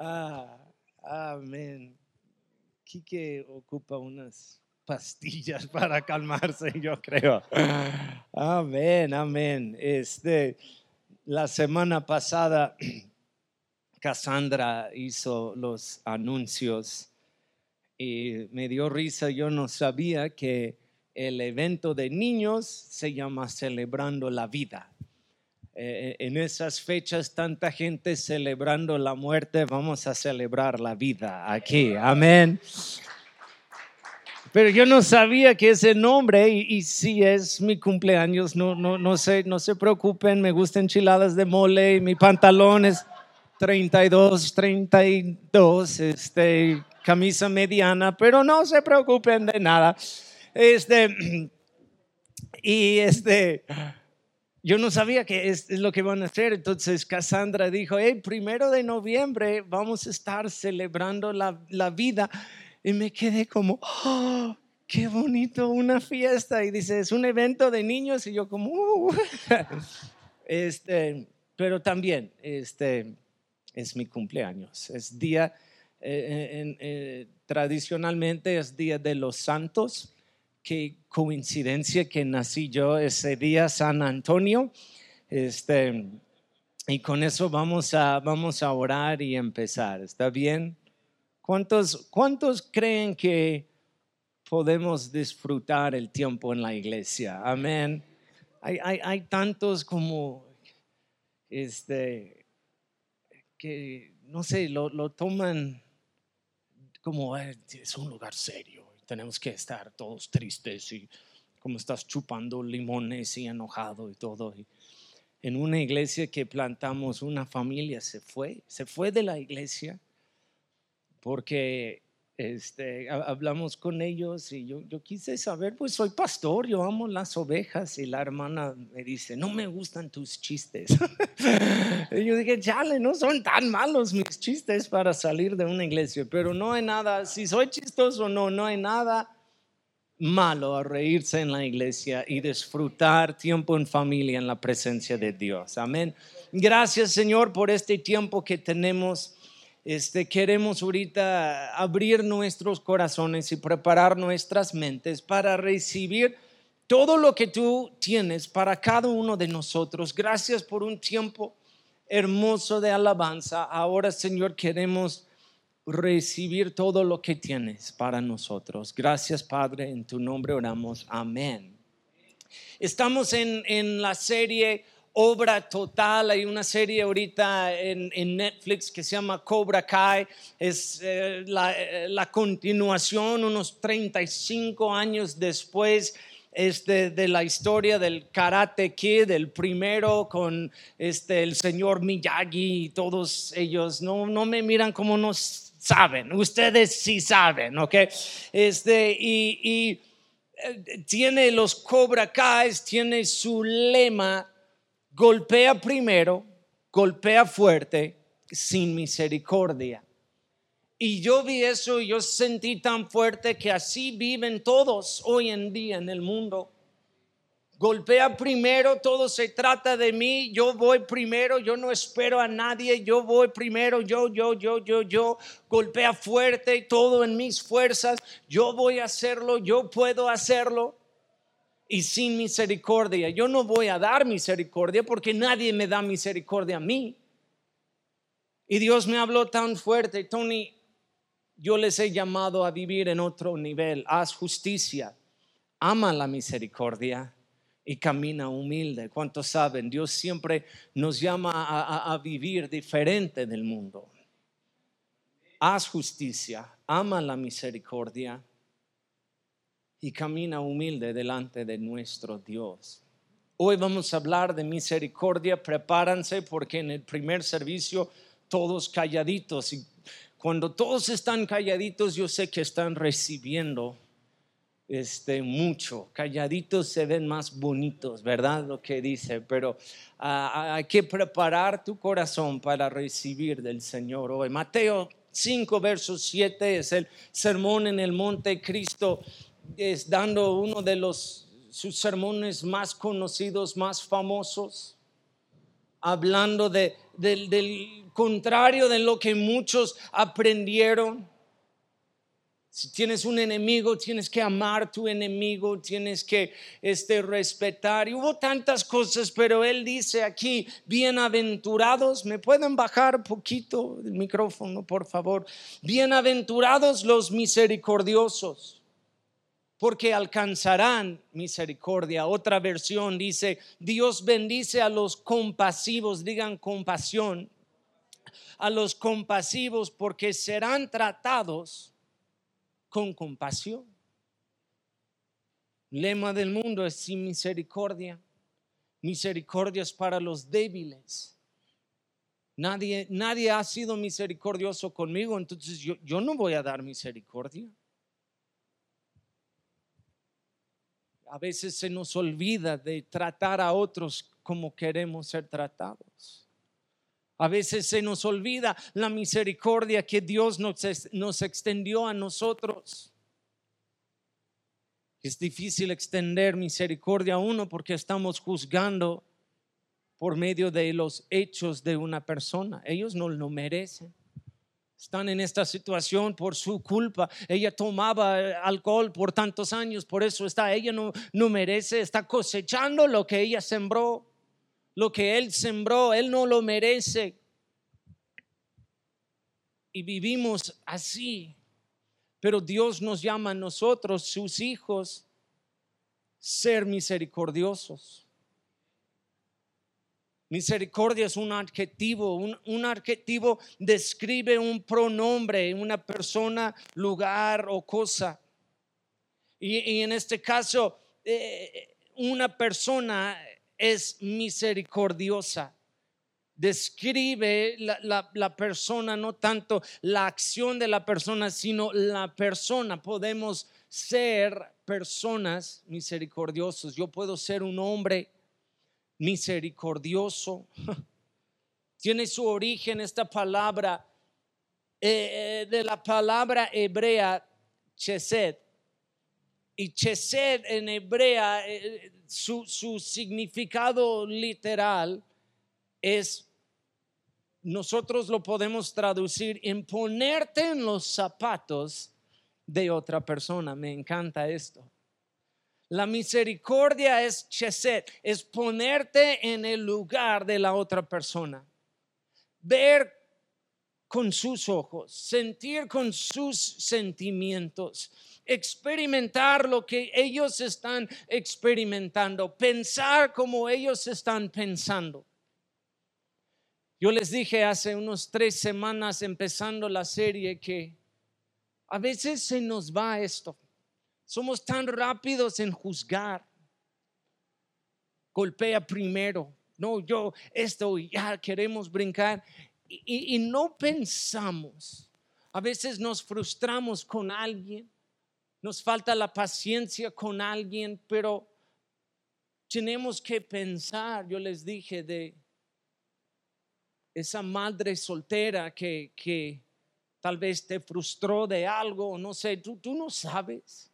Ah, amén. Quique ocupa unas pastillas para calmarse, yo creo. Amén, amén. Este, la semana pasada, Cassandra hizo los anuncios y me dio risa. Yo no sabía que el evento de niños se llama Celebrando la Vida. Eh, en esas fechas, tanta gente celebrando la muerte, vamos a celebrar la vida aquí. Amén. Pero yo no sabía que ese nombre, y, si es mi cumpleaños, no, no, no, se, no se preocupen, me gustan enchiladas de mole y mi pantalón es 32, 32, este, camisa mediana, pero no se preocupen de nada. Este, y este, yo no sabía que es, lo que van a hacer. Entonces Cassandra dijo, hey, primero de noviembre vamos a estar celebrando la, la vida. Y me quedé como, oh, qué bonito, una fiesta. Y dice, es un evento de niños. Y yo como, uh". este, pero también, este, es mi cumpleaños. Es día, eh, eh, tradicionalmente es día de los santos qué coincidencia que nací yo ese día, San Antonio. Este, y con eso vamos a, vamos a orar y empezar. ¿Está bien? ¿Cuántos, ¿Cuántos creen que podemos disfrutar el tiempo en la iglesia? Amén. Hay, hay, tantos como, este, que, no sé, lo, lo toman como es un lugar serio tenemos que estar todos tristes y como estás chupando limones y enojado y todo. en una iglesia que plantamos, una familia se fue, se fue de la iglesia porque este, hablamos con ellos y yo, yo quise saber, pues soy pastor, yo amo las ovejas y la hermana me dice, no me gustan tus chistes. y yo dije, chale, no son tan malos mis chistes para salir de una iglesia, pero no hay nada, si soy chistoso o no, no hay nada malo a reírse en la iglesia y disfrutar tiempo en familia en la presencia de Dios. Amén. Gracias Señor por este tiempo que tenemos este, queremos ahorita abrir nuestros corazones y preparar nuestras mentes para recibir todo lo que tú tienes para cada uno de nosotros. Gracias por un tiempo hermoso de alabanza. Ahora, Señor, queremos recibir todo lo que tienes para nosotros. Gracias, Padre, en tu nombre oramos. Amén. Estamos en, en la serie obra total. Hay una serie ahorita en, Netflix que se llama Cobra Kai. Es eh, eh, la, continuación unos 35 años después. Este, de la historia del Karate Kid, el primero con este, el señor Miyagi y todos ellos, no, no me miran como no saben, ustedes sí saben, ¿ok? Este, y, y eh, tiene los Cobra Kai, tiene su lema, golpea primero, golpea fuerte, sin misericordia. Y yo vi eso y yo sentí tan fuerte que así viven todos hoy en día en el mundo. Golpea primero, todo se trata de mí, yo voy primero, yo no espero a nadie, yo voy primero, yo, yo, yo, yo, yo. Golpea fuerte, todo en mis fuerzas, yo voy a hacerlo, yo puedo hacerlo y sin misericordia. Yo no voy a dar misericordia porque nadie me da misericordia a mí. Y Dios me habló tan fuerte, Tony, yo les he llamado a vivir en otro nivel. Haz justicia, ama la misericordia y camina humilde. ¿Cuántos saben? Dios siempre nos llama a, a vivir diferente del mundo. Haz justicia, ama la misericordia y camina humilde delante de nuestro Dios. Hoy vamos a hablar de misericordia. Prepárense porque en el primer servicio todos calladitos y cuando todos están calladitos yo sé que están recibiendo este mucho. Calladitos se ven más bonitos, ¿verdad? Lo que dice, pero ah, hay que preparar tu corazón para recibir del Señor hoy. Mateo 5, verso 7 es el sermón en el monte Cristo es dando uno de los sus sermones más conocidos, más famosos. hablando de, del, contrario de lo que muchos aprendieron. Si tienes un enemigo, tienes que amar a tu enemigo, tienes que este, respetar. Y hubo tantas cosas, pero él dice aquí, bienaventurados, ¿me pueden bajar poquito el micrófono, por favor? Bienaventurados los misericordiosos, porque alcanzarán misericordia. Otra versión dice, Dios bendice a los compasivos, digan compasión, a los compasivos, porque serán tratados con compasión. Lema del mundo es sin misericordia. Misericordia es para los débiles. Nadie, nadie ha sido misericordioso conmigo, entonces yo, yo no voy a dar misericordia. A veces se nos olvida de tratar a otros como queremos ser tratados. A veces se nos olvida la misericordia que Dios nos, nos extendió a nosotros. Es difícil extender misericordia a uno porque estamos juzgando por medio de los hechos de una persona. Ellos no lo merecen. Están en esta situación por su culpa. Ella tomaba alcohol por tantos años, por eso está. Ella no, no merece, está cosechando lo que ella sembró lo que Él sembró, Él no lo merece. Y vivimos así. Pero Dios nos llama a nosotros, sus hijos, ser misericordiosos. Misericordia es un adjetivo, un, adjetivo describe un pronombre, una persona, lugar o cosa. Y, en este caso, eh, una persona es misericordiosa. Describe la, persona, no tanto la acción de la persona, sino la persona. Podemos ser personas misericordiosos. Yo puedo ser un hombre misericordioso. Tiene su origen esta palabra eh, eh, de la palabra hebrea chesed. Y chesed en hebrea eh, su, significado literal es, nosotros lo podemos traducir en ponerte en los zapatos de otra persona. Me encanta esto. La misericordia es cheset, es ponerte en el lugar de la otra persona. Ver con sus ojos, sentir con sus sentimientos experimentar lo que ellos están experimentando, pensar como ellos están pensando. Yo les dije hace unos tres semanas empezando la serie que a veces se nos va esto. Somos tan rápidos en juzgar. Golpea primero. No, yo esto ya queremos brincar y, no pensamos. A veces nos frustramos con alguien nos falta la paciencia con alguien, pero tenemos que pensar, yo les dije, de esa madre soltera que, que tal vez te frustró de algo, no sé, tú, tú no sabes.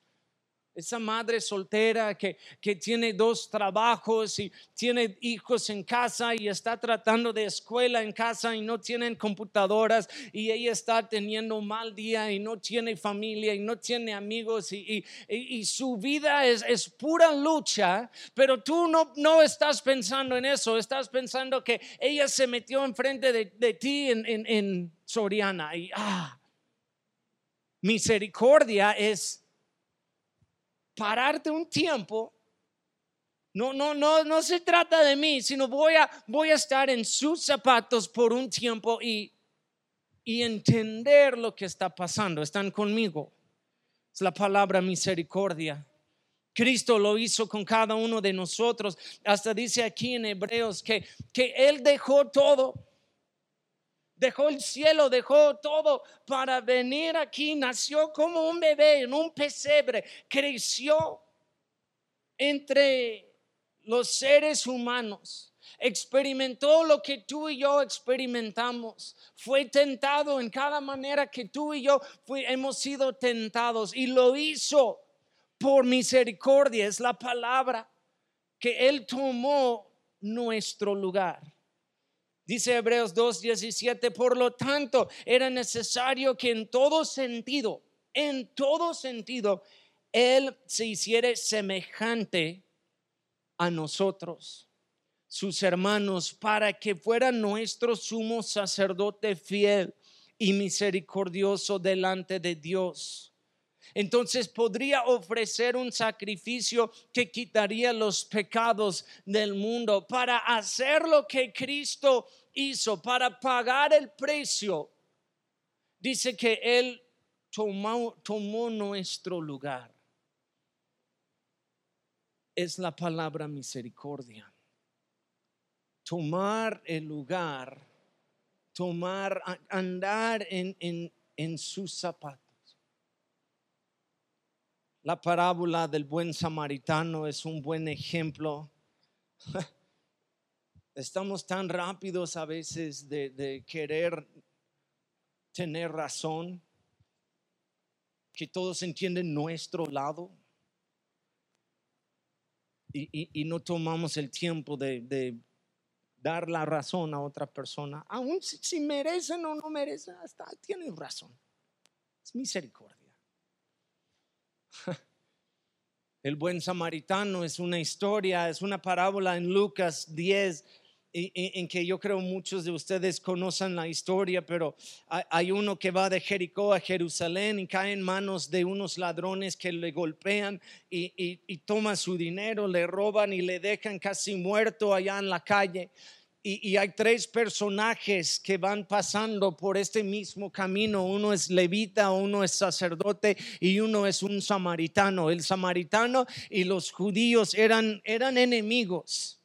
Esa madre soltera que, que, tiene dos trabajos y tiene hijos en casa y está tratando de escuela en casa y no tienen computadoras y ella está teniendo un mal día y no tiene familia y no tiene amigos y, y, su vida es, es, pura lucha, pero tú no, no estás pensando en eso, estás pensando que ella se metió enfrente de, de ti en, en, en Soriana y ah, misericordia es pararte un tiempo. No, no, no, no se trata de mí, sino voy a, voy a estar en sus zapatos por un tiempo y, y entender lo que está pasando. Están conmigo. Es la palabra misericordia. Cristo lo hizo con cada uno de nosotros. Hasta dice aquí en Hebreos que, que Él dejó todo dejó el cielo, dejó todo para venir aquí, nació como un bebé en un pesebre, creció entre los seres humanos, experimentó lo que tú y yo experimentamos, fue tentado en cada manera que tú y yo hemos sido tentados. Y lo hizo por misericordia, es la palabra que Él tomó nuestro lugar Dice Hebreos 2:17, por lo tanto, era necesario que en todo sentido, en todo sentido, Él se hiciera semejante a nosotros, sus hermanos, para que fuera nuestro sumo sacerdote fiel y misericordioso delante de Dios. Entonces podría ofrecer un sacrificio que quitaría los pecados del mundo para hacer lo que Cristo hizo, para pagar el precio. Dice que Él tomó, tomó nuestro lugar. Es la palabra misericordia. Tomar el lugar, tomar, andar en, en, en sus zapatos la parábola del buen samaritano es un buen ejemplo. Estamos tan rápidos a veces de, querer tener razón, que todos entienden nuestro lado y, no tomamos el tiempo de, dar la razón a otra persona, aún si, si merecen o no merecen, hasta tienen razón. Es misericordia. El buen samaritano es una historia, es una parábola en Lucas 10 en que yo creo muchos de ustedes conocen la historia, pero hay uno que va de Jericó a Jerusalén y cae en manos de unos ladrones que le golpean y, y toma su dinero, le roban y le dejan casi muerto allá en la calle. Y, hay tres personajes que van pasando por este mismo camino. Uno es levita, uno es sacerdote y uno es un samaritano. El samaritano y los judíos eran, eran enemigos.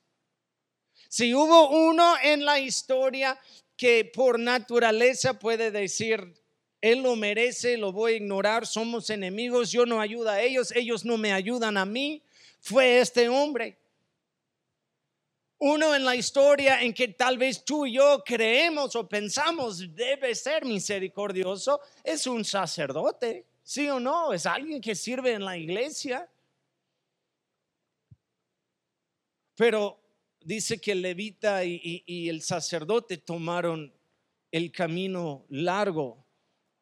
Si hubo uno en la historia que por naturaleza puede decir, él lo merece, lo voy a ignorar, somos enemigos, yo no ayudo a ellos, ellos no me ayudan a mí, fue este hombre uno en la historia en que tal vez tú y yo creemos o pensamos debe ser misericordioso, es un sacerdote, ¿sí o no? Es alguien que sirve en la iglesia. Pero dice que el levita y, y el sacerdote tomaron el camino largo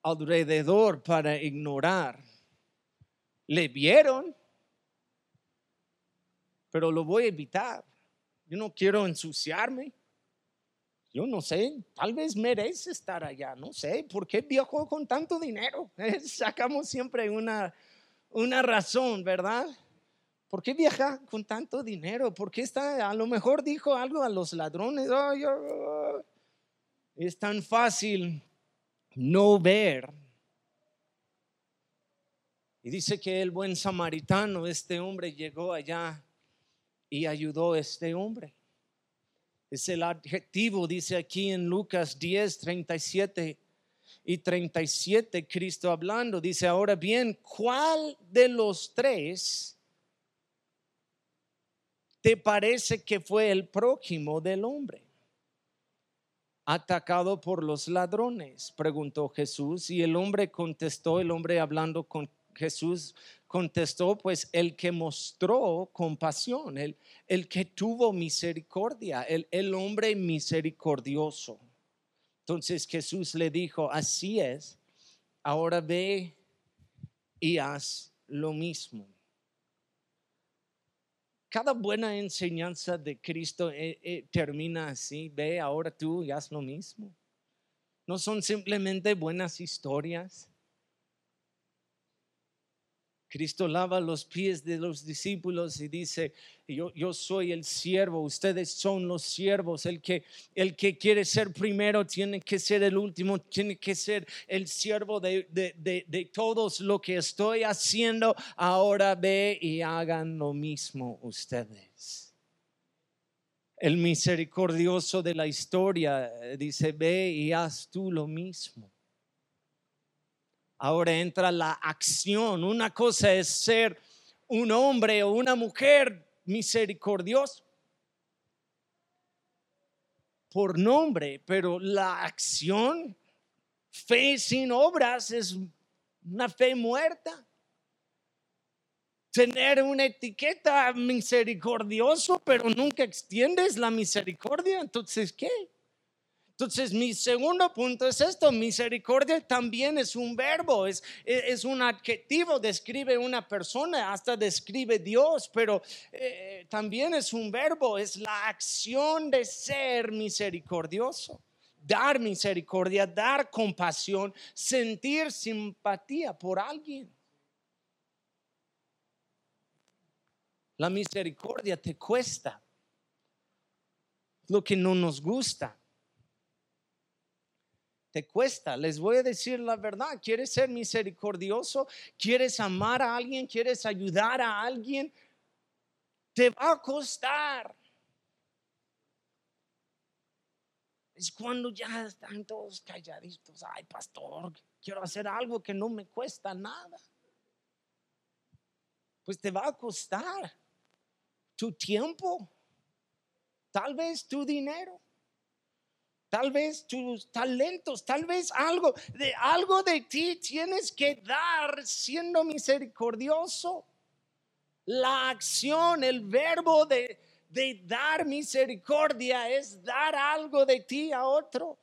alrededor para ignorar. Le vieron, pero lo voy a evitar yo no quiero ensuciarme. Yo no sé, tal vez merece estar allá, no sé, ¿por qué viajó con tanto dinero? Sacamos siempre una, una razón, ¿verdad? ¿Por qué viaja con tanto dinero? ¿Por qué está, a lo mejor dijo algo a los ladrones? es tan fácil no ver. Y dice que el buen samaritano, este hombre llegó allá y ayudó a este hombre. Es el adjetivo, dice aquí en Lucas 10, 37 y 37, Cristo hablando, dice, ahora bien, ¿cuál de los tres te parece que fue el prójimo del hombre? Atacado por los ladrones, preguntó Jesús, y el hombre contestó, el hombre hablando con Jesús, contestó, pues el que mostró compasión, el, el que tuvo misericordia, el, el hombre misericordioso. Entonces Jesús le dijo, así es, ahora ve y haz lo mismo. Cada buena enseñanza de Cristo eh, eh, termina así, ve ahora tú y haz lo mismo. No son simplemente buenas historias Cristo lava los pies de los discípulos y dice, yo, soy el siervo, ustedes son los siervos, el que, el que quiere ser primero tiene que ser el último, tiene que ser el siervo de, de, de todos lo que estoy haciendo, ahora ve y hagan lo mismo ustedes. El misericordioso de la historia dice, ve y haz tú lo mismo ahora entra la acción. Una cosa es ser un hombre o una mujer misericordioso por nombre, pero la acción, fe sin obras es una fe muerta. Tener una etiqueta misericordioso, pero nunca extiendes la misericordia, entonces ¿qué? Entonces, mi segundo punto es esto, misericordia también es un verbo, es, es un adjetivo, describe una persona, hasta describe Dios, pero eh, también es un verbo, es la acción de ser misericordioso, dar misericordia, dar compasión, sentir simpatía por alguien. La misericordia te cuesta lo que no nos gusta te cuesta. Les voy a decir la verdad. ¿Quieres ser misericordioso? ¿Quieres amar a alguien? ¿Quieres ayudar a alguien? Te va a costar. Es cuando ya están todos calladitos. Ay, pastor, quiero hacer algo que no me cuesta nada. Pues te va a costar tu tiempo, tal vez tu dinero tal vez tus talentos, tal vez algo de algo de ti tienes que dar siendo misericordioso. La acción, el verbo de, de dar misericordia es dar algo de ti a otro.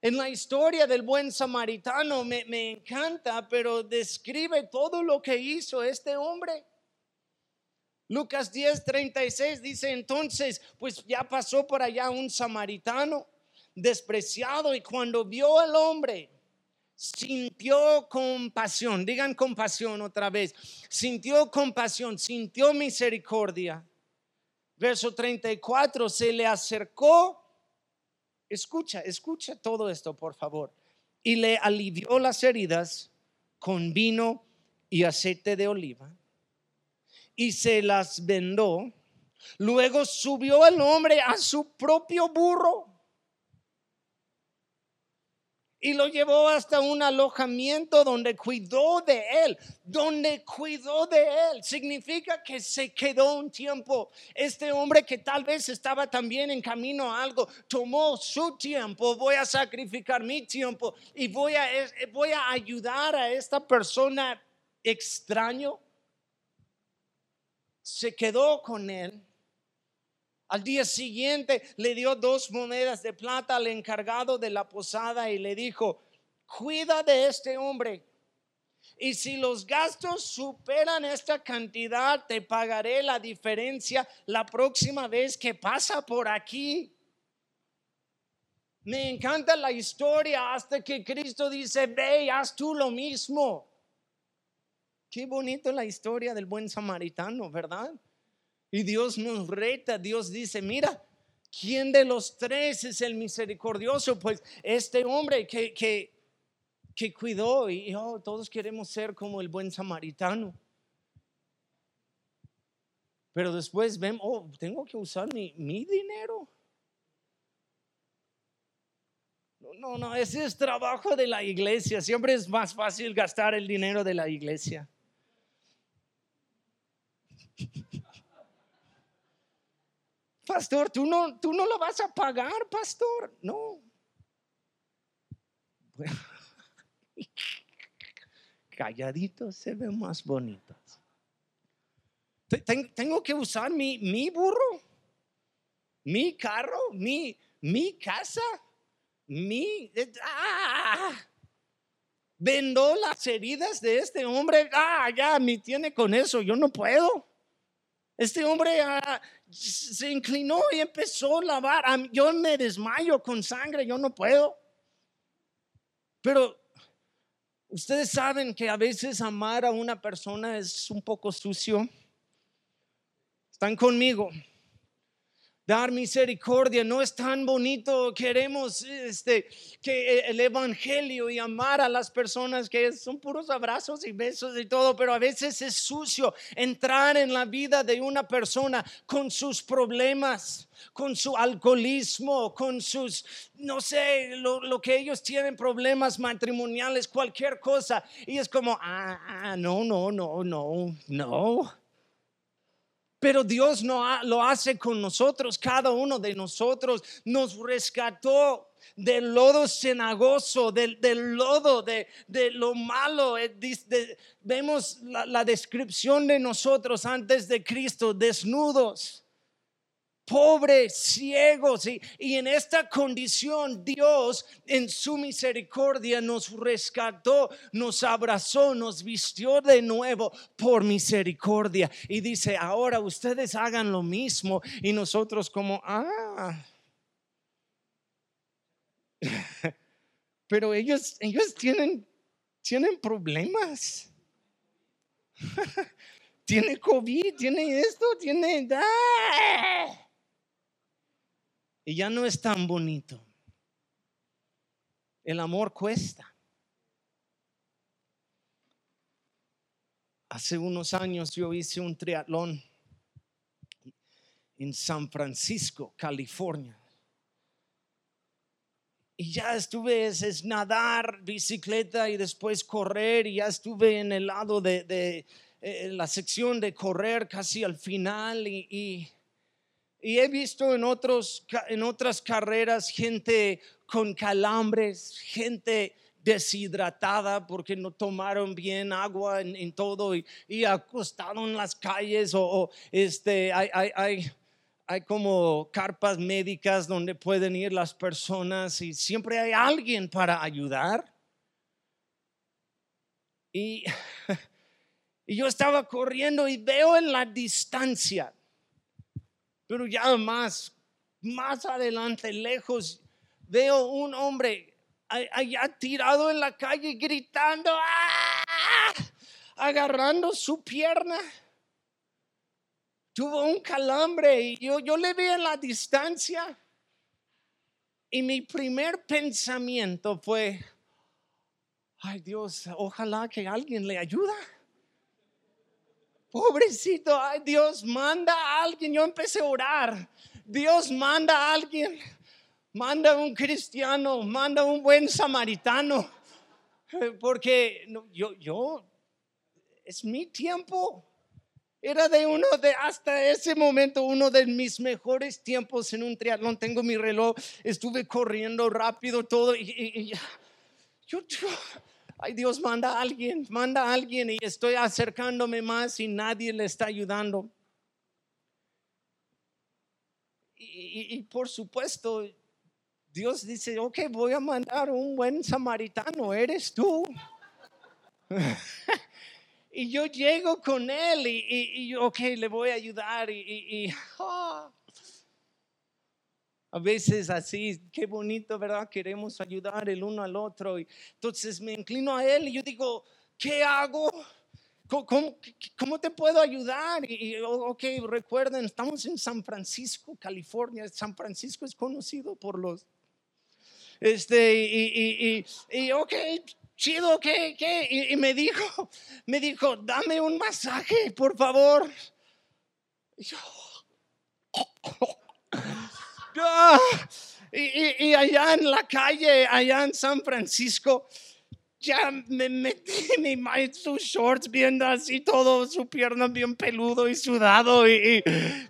En la historia del buen samaritano me, me encanta, pero describe todo lo que hizo este hombre. Lucas 10, 36 dice entonces, pues ya pasó por allá un samaritano despreciado y cuando vio al hombre, sintió compasión, digan compasión otra vez, sintió compasión, sintió misericordia. Verso 34, se le acercó, escucha, escucha todo esto por favor, y le alivió las heridas con vino y aceite de oliva y se las vendó. Luego subió el hombre a su propio burro y lo llevó hasta un alojamiento donde cuidó de él, donde cuidó de él. Significa que se quedó un tiempo. Este hombre que tal vez estaba también en camino a algo, tomó su tiempo, voy a sacrificar mi tiempo y voy a, voy a ayudar a esta persona extraño se quedó con él. Al día siguiente le dio dos monedas de plata al encargado de la posada y le dijo, cuida de este hombre. Y si los gastos superan esta cantidad, te pagaré la diferencia la próxima vez que pasa por aquí. Me encanta la historia hasta que Cristo dice, ve, haz tú lo mismo. Qué bonito la historia del buen samaritano, ¿verdad? Y Dios nos reta, Dios dice, mira, ¿quién de los tres es el misericordioso? Pues este hombre que, que, que cuidó y oh, todos queremos ser como el buen samaritano. Pero después vemos, oh, tengo que usar mi, mi dinero. No, no, ese es trabajo de la iglesia. Siempre es más fácil gastar el dinero de la iglesia. Pastor, tú no, tú no lo vas a pagar, pastor. No. Calladitos se ven más bonitos. Tengo que usar mi, mi burro, mi carro, mi, mi casa, mi... ¡ah! Vendó las heridas de este hombre. Ah, ya, me tiene con eso. Yo no puedo. Este hombre ah, se inclinó y empezó a lavar. Yo me desmayo con sangre, yo no puedo. Pero ustedes saben que a veces amar a una persona es un poco sucio. Están conmigo dar misericordia no es tan bonito. Queremos este, que el evangelio y amar a las personas que son puros abrazos y besos y todo, pero a veces es sucio entrar en la vida de una persona con sus problemas con su alcoholismo, con sus, no sé, lo, lo, que ellos tienen, problemas matrimoniales, cualquier cosa. Y es como, ah, ah no, no, no, no, no. Pero Dios no lo hace con nosotros, cada uno de nosotros nos rescató del lodo cenagoso, del, lodo, de, lo malo. Eh, vemos la, la descripción de nosotros antes de Cristo, desnudos. Pobres, ciegos. Y, y, en esta condición Dios en su misericordia nos rescató, nos abrazó, nos vistió de nuevo por misericordia. Y dice, ahora ustedes hagan lo mismo. Y nosotros como, ah. Pero ellos, ellos tienen, tienen problemas. tiene COVID, tiene esto, tiene... ¡Ah! Y ya no es tan bonito. El amor cuesta. Hace unos años yo hice un triatlón en San Francisco, California. Y ya estuve es, nadar, bicicleta y después correr. Y ya estuve en el lado de, eh, la sección de correr casi al final. y y he visto en, otros, en otras carreras gente con calambres, gente deshidratada porque no tomaron bien agua en, todo y, y, acostado en las calles o, este, hay, hay, hay, como carpas médicas donde pueden ir las personas y siempre hay alguien para ayudar. Y, y yo estaba corriendo y veo en la distancia pero ya más, más adelante, lejos, veo un hombre allá tirado en la calle gritando, ¡ah! agarrando su pierna. Tuvo un calambre y yo, yo le vi en la distancia. Y mi primer pensamiento fue, ay Dios, ojalá que alguien le ayude pobrecito, ay Dios, manda a alguien. Yo empecé a orar. Dios manda a alguien. Manda un cristiano, manda un buen samaritano. Porque yo, yo, es mi tiempo. Era de uno de, hasta ese momento, uno de mis mejores tiempos en un triatlón. Tengo mi reloj, estuve corriendo rápido todo y, yo, yo ay Dios, manda a alguien, manda a alguien y estoy acercándome más y nadie le está ayudando. Y, por supuesto, Dios dice, ok, voy a mandar un buen samaritano, eres tú. y yo llego con él y, y, ok, le voy a ayudar y, ah, a veces así, qué bonito, ¿verdad? Queremos ayudar el uno al otro. Y entonces me inclino a él y yo digo, ¿qué hago? ¿Cómo, te puedo ayudar? Y, ok, recuerden, estamos en San Francisco, California. San Francisco es conocido por los... Este, y, y, ok, chido, ¿qué? ¿Qué? Y, me dijo, me dijo, dame un masaje, por favor. Y yo, y, allá en la calle, allá en San Francisco, ya me metí mi sus shorts viendo así todo su pierna bien peludo y sudado y,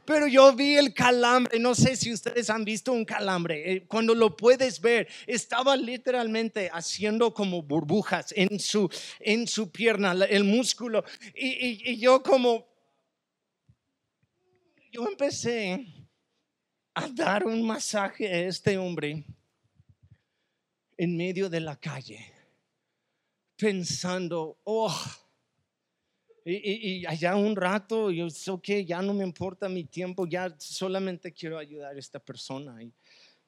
pero yo vi el calambre no sé si ustedes han visto un calambre eh, cuando lo puedes ver estaba literalmente haciendo como burbujas en su en su pierna el músculo y, y yo como yo empecé a dar un masaje a este hombre en medio de la calle, pensando, oh, y, allá un rato, yo sé que ya no me importa mi tiempo, ya solamente quiero ayudar a esta persona. Y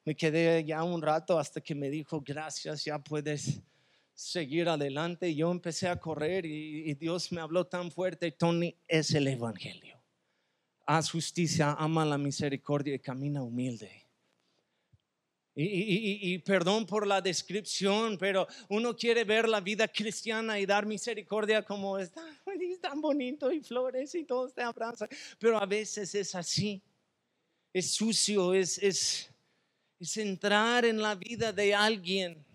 me quedé ya un rato hasta que me dijo, gracias, ya puedes seguir adelante. Yo empecé a correr y Dios me habló tan fuerte, Tony, es el Evangelio haz justicia, ama la misericordia y camina humilde. Y, perdón por la descripción, pero uno quiere ver la vida cristiana y dar misericordia como es tan bonito y flores y todo te abrazan, pero a veces es así, es sucio, es, es, es entrar en la vida de alguien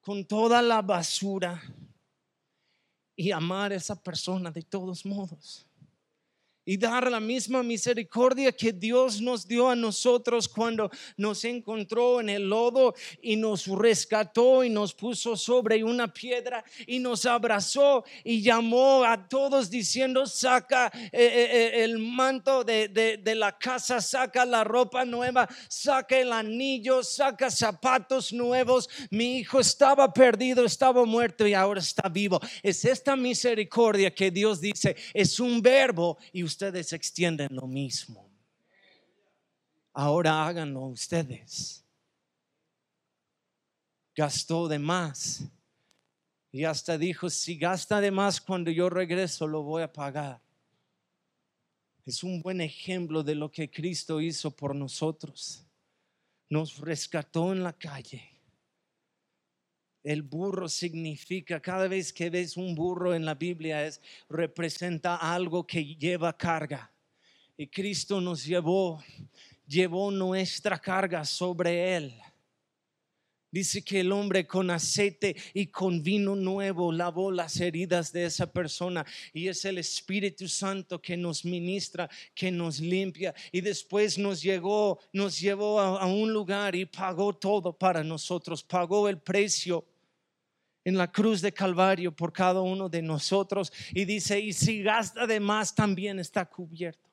con toda la basura y amar a esa persona de todos modos y dar la misma misericordia que Dios nos dio a nosotros cuando nos encontró en el lodo y nos rescató y nos puso sobre una piedra y nos abrazó y llamó a todos diciendo, saca eh, eh, eh, el manto de, de la casa, saca la ropa nueva, saca el anillo, saca zapatos nuevos. Mi hijo estaba perdido, estaba muerto y ahora está vivo. Es esta misericordia que Dios dice, es un verbo y ustedes extienden lo mismo. Ahora háganlo ustedes. Gastó de más. Y hasta dijo, si gasta de más cuando yo regreso, lo voy a pagar. Es un buen ejemplo de lo que Cristo hizo por nosotros. Nos rescató en la calle. El burro significa, cada vez que ves un burro en la Biblia, es, representa algo que lleva carga. Y Cristo nos llevó, llevó nuestra carga sobre él. Dice que el hombre con aceite y con vino nuevo lavó las heridas de esa persona y es el Espíritu Santo que nos ministra, que nos limpia y después nos llegó, nos llevó a, a un lugar y pagó todo para nosotros, pagó el precio en la cruz de Calvario por cada uno de nosotros. Y dice, y si gasta de más, también está cubierto.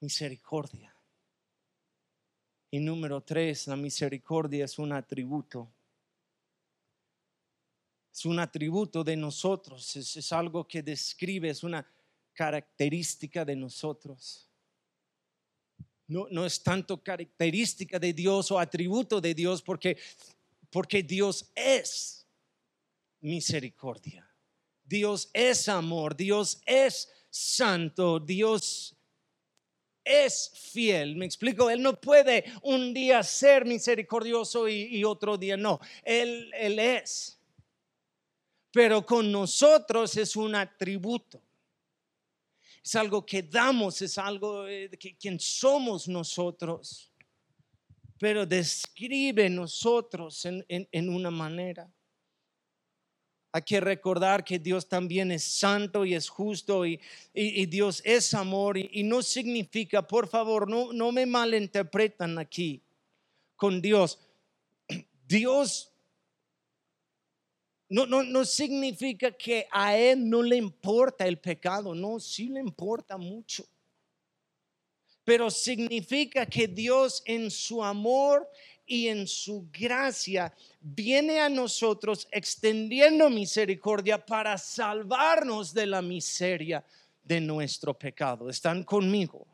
Misericordia. Y número tres, la misericordia es un atributo. Es un atributo de nosotros, es, es algo que describe, es una característica de nosotros no, es tanto característica de Dios o atributo de Dios porque, porque Dios es misericordia. Dios es amor, Dios es santo, Dios es fiel. Me explico, Él no puede un día ser misericordioso y, y otro día no. Él, él es. Pero con nosotros es un atributo es algo que damos, es algo eh, que quien somos nosotros, pero describe nosotros en, una manera. Hay que recordar que Dios también es santo y es justo y, Dios es amor y, no significa, por favor, no, no me malinterpretan aquí con Dios. Dios no, no, no significa que a Él no le importa el pecado, no, sí le importa mucho. Pero significa que Dios en su amor y en su gracia viene a nosotros extendiendo misericordia para salvarnos de la miseria de nuestro pecado. ¿Están conmigo?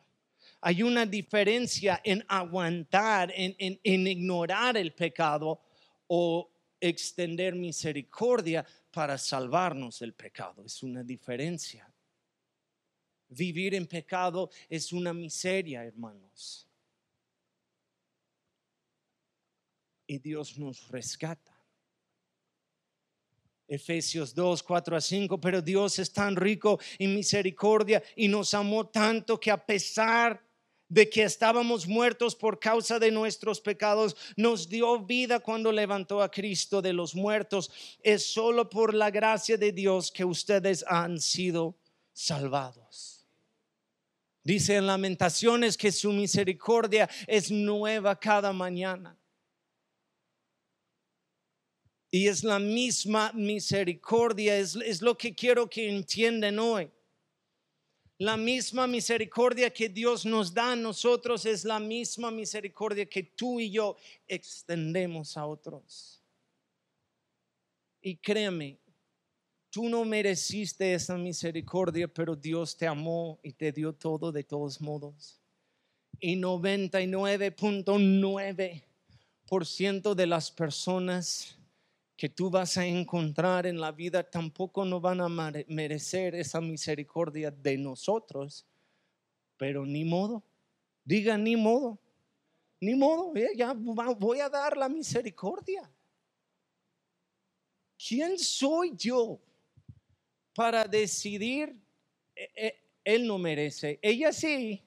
Hay una diferencia en aguantar, en, en, en ignorar el pecado o extender misericordia para salvarnos del pecado. Es una diferencia. Vivir en pecado es una miseria, hermanos. Y Dios nos rescata. Efesios 2, 4 a 5, pero Dios es tan rico en misericordia y nos amó tanto que a pesar de que estábamos muertos por causa de nuestros pecados, nos dio vida cuando levantó a Cristo de los muertos. Es solo por la gracia de Dios que ustedes han sido salvados. Dice en Lamentaciones que su misericordia es nueva cada mañana. Y es la misma misericordia, es, es lo que quiero que entiendan hoy. La misma misericordia que Dios nos da a nosotros es la misma misericordia que tú y yo extendemos a otros. Y créeme, tú no mereciste esa misericordia, pero Dios te amó y te dio todo de todos modos. Y 99.9% de las personas que tú vas a encontrar en la vida tampoco no van a merecer esa misericordia de nosotros, pero ni modo, diga ni modo, ni modo, eh, ya voy a dar la misericordia. ¿Quién soy yo para decidir? Eh, eh, él no merece, ella sí,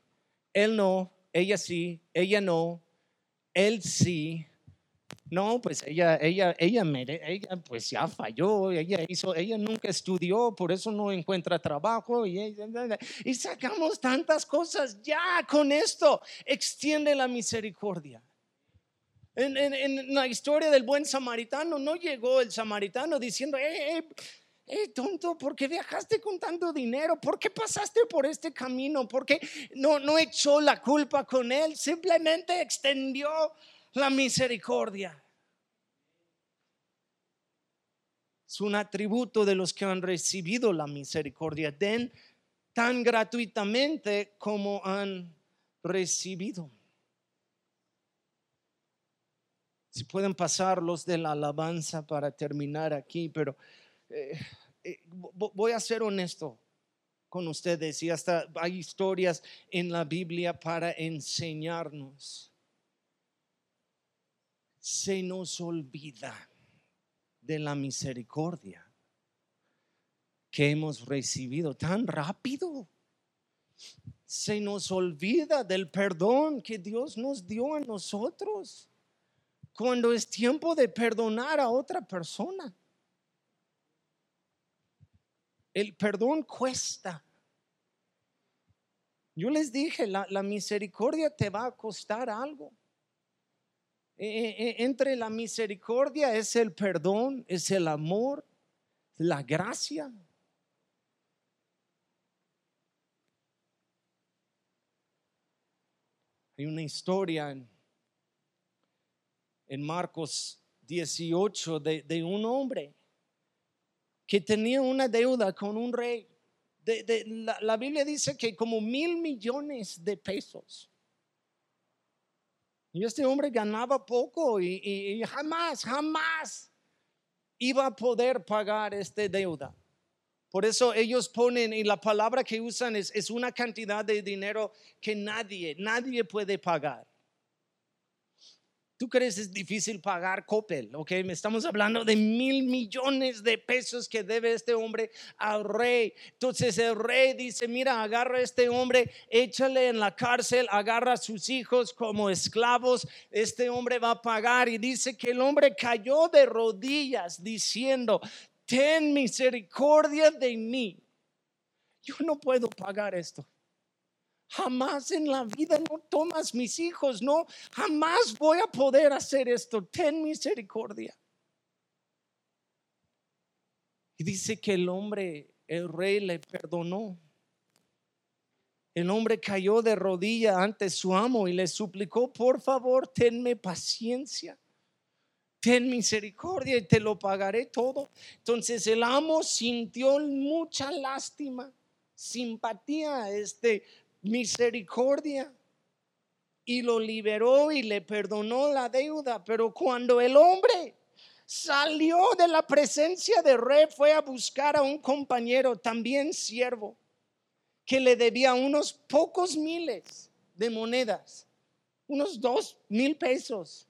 él no, ella sí, ella no, él sí, No, pues ella, ella, ella, ella, pues ya falló, ella hizo, ella nunca estudió, por eso no encuentra trabajo y, y sacamos tantas cosas. Ya con esto extiende la misericordia. En, en, la historia del buen samaritano no llegó el samaritano diciendo, eh, eh, eh, tonto, ¿por qué viajaste con tanto dinero? ¿Por qué pasaste por este camino? ¿Por qué no, no echó la culpa con él? Simplemente extendió la misericordia. Es un atributo de los que han recibido la misericordia. Den tan gratuitamente como han recibido. Si pueden pasar los de la alabanza para terminar aquí, pero eh, eh, voy a ser honesto con ustedes y hasta hay historias en la Biblia para enseñarnos se nos olvida de la misericordia que hemos recibido tan rápido. Se nos olvida del perdón que Dios nos dio a nosotros cuando es tiempo de perdonar a otra persona. El perdón cuesta. Yo les dije, la, misericordia te va a costar algo. E, e, e, entre la misericordia es el perdón, es el amor, la gracia. Hay una historia en, Marcos 18 de, un hombre que tenía una deuda con un rey. De, la, la Biblia dice que como mil millones de pesos. Y este hombre ganaba poco y, jamás, jamás iba a poder pagar esta deuda. Por eso ellos ponen, y la palabra que usan es, es una cantidad de dinero que nadie, nadie puede pagar. ¿Tú crees es difícil pagar Coppel? Ok, me estamos hablando de mil millones de pesos que debe este hombre al rey. Entonces el rey dice, mira, agarra a este hombre, échale en la cárcel, agarra a sus hijos como esclavos, este hombre va a pagar. Y dice que el hombre cayó de rodillas diciendo, ten misericordia de mí. Yo no puedo pagar esto. Jamás en la vida no tomas mis hijos, no, jamás voy a poder hacer esto. Ten misericordia. Y dice que el hombre, el rey le perdonó. El hombre cayó de rodilla ante su amo y le suplicó, por favor, tenme paciencia. Ten misericordia y te lo pagaré todo. Entonces el amo sintió mucha lástima, simpatía este misericordia y lo liberó y le perdonó la deuda. Pero cuando el hombre salió de la presencia de rey, fue a buscar a un compañero, también siervo, que le debía unos pocos miles de monedas, unos dos mil pesos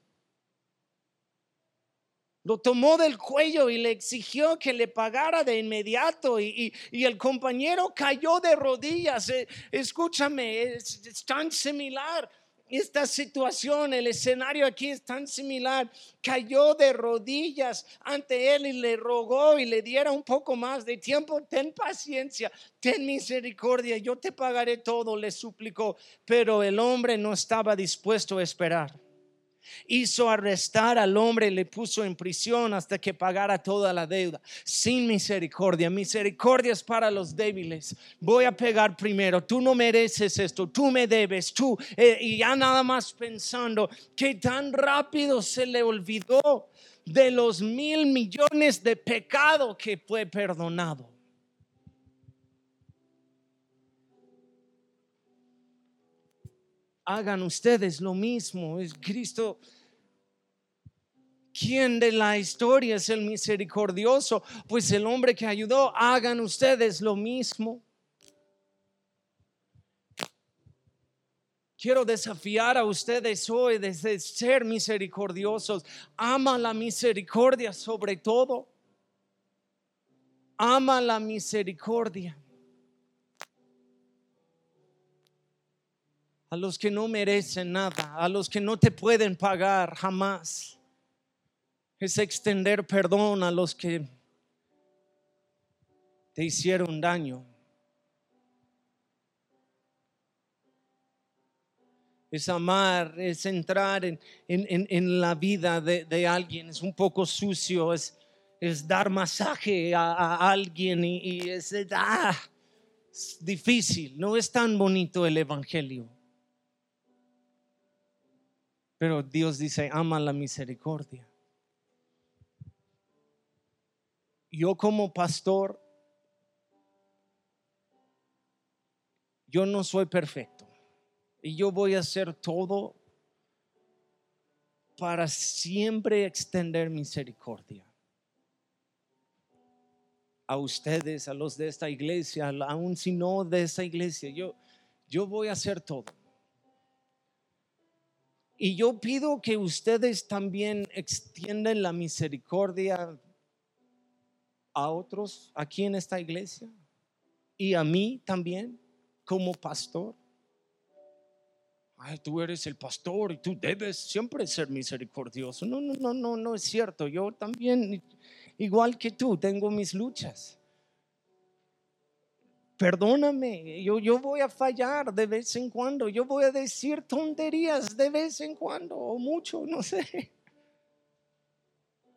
lo tomó del cuello y le exigió que le pagara de inmediato y, el compañero cayó de rodillas. Eh, escúchame, es, tan similar esta situación, el escenario aquí es tan similar. Cayó de rodillas ante él y le rogó y le diera un poco más de tiempo. Ten paciencia, ten misericordia, yo te pagaré todo, le suplicó. Pero el hombre no estaba dispuesto a esperar hizo arrestar al hombre y le puso en prisión hasta que pagara toda la deuda, sin misericordia. Misericordia es para los débiles. Voy a pegar primero, tú no mereces esto, tú me debes, tú. Eh, y ya nada más pensando que tan rápido se le olvidó de los mil millones de pecado que fue perdonado. Hagan ustedes lo mismo. Es Cristo. ¿Quién de la historia es el misericordioso? Pues el hombre que ayudó, hagan ustedes lo mismo. Quiero desafiar a ustedes hoy de ser misericordiosos. Ama la misericordia sobre todo. Ama la misericordia. A los que no merecen nada, a los que no te pueden pagar jamás. es extender perdón a los que te hicieron daño. Es amar, es entrar en, la vida de, alguien, es un poco sucio, es, es dar masaje a, alguien y, es, ah, es difícil, no es tan bonito el Evangelio. Pero Dios dice, ama la misericordia. Yo como pastor, yo no soy perfecto. Y yo voy a hacer todo para siempre extender misericordia. A ustedes, a los de esta iglesia, aún si no de esta iglesia, yo, yo voy a hacer todo. Y yo pido que ustedes también extiendan la misericordia a otros aquí en esta iglesia y a mí también como pastor. Ay, tú eres el pastor y tú debes siempre ser misericordioso. No, no, no, no, no es cierto. Yo también, igual que tú, tengo mis luchas perdóname, yo, yo voy a fallar de vez en cuando, yo voy a decir tonterías de vez en cuando, o mucho, no sé.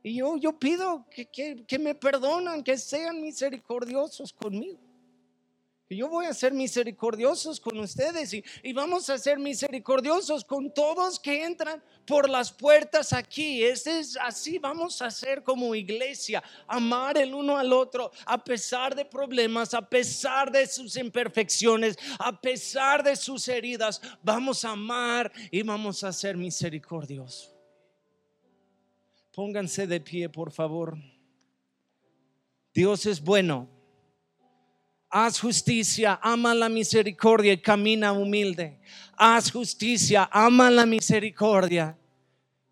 Y yo, yo pido que, que, que me perdonan, que sean misericordiosos conmigo yo voy a ser misericordiosos con ustedes y, y, vamos a ser misericordiosos con todos que entran por las puertas aquí. Este es así, vamos a ser como iglesia, amar el uno al otro a pesar de problemas, a pesar de sus imperfecciones, a pesar de sus heridas. Vamos a amar y vamos a ser misericordiosos. Pónganse de pie, por favor. Dios es bueno Haz justicia, ama la misericordia y camina humilde. Haz justicia, ama la misericordia,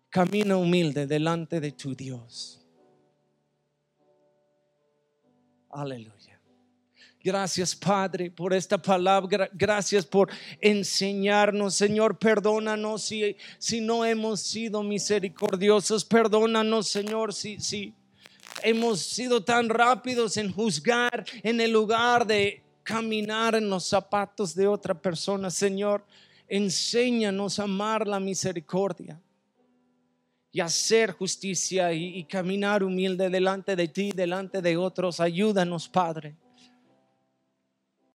camina humilde delante de tu Dios. Aleluya. Gracias Padre por esta palabra. Gracias por enseñarnos. Señor, perdónanos si, si no hemos sido misericordiosos. Perdónanos, Señor, si, si, hemos sido tan rápidos en juzgar en el lugar de caminar en los zapatos de otra persona. Señor, enséñanos a amar la misericordia y hacer justicia y, y caminar humilde delante de ti, delante de otros. Ayúdanos, Padre.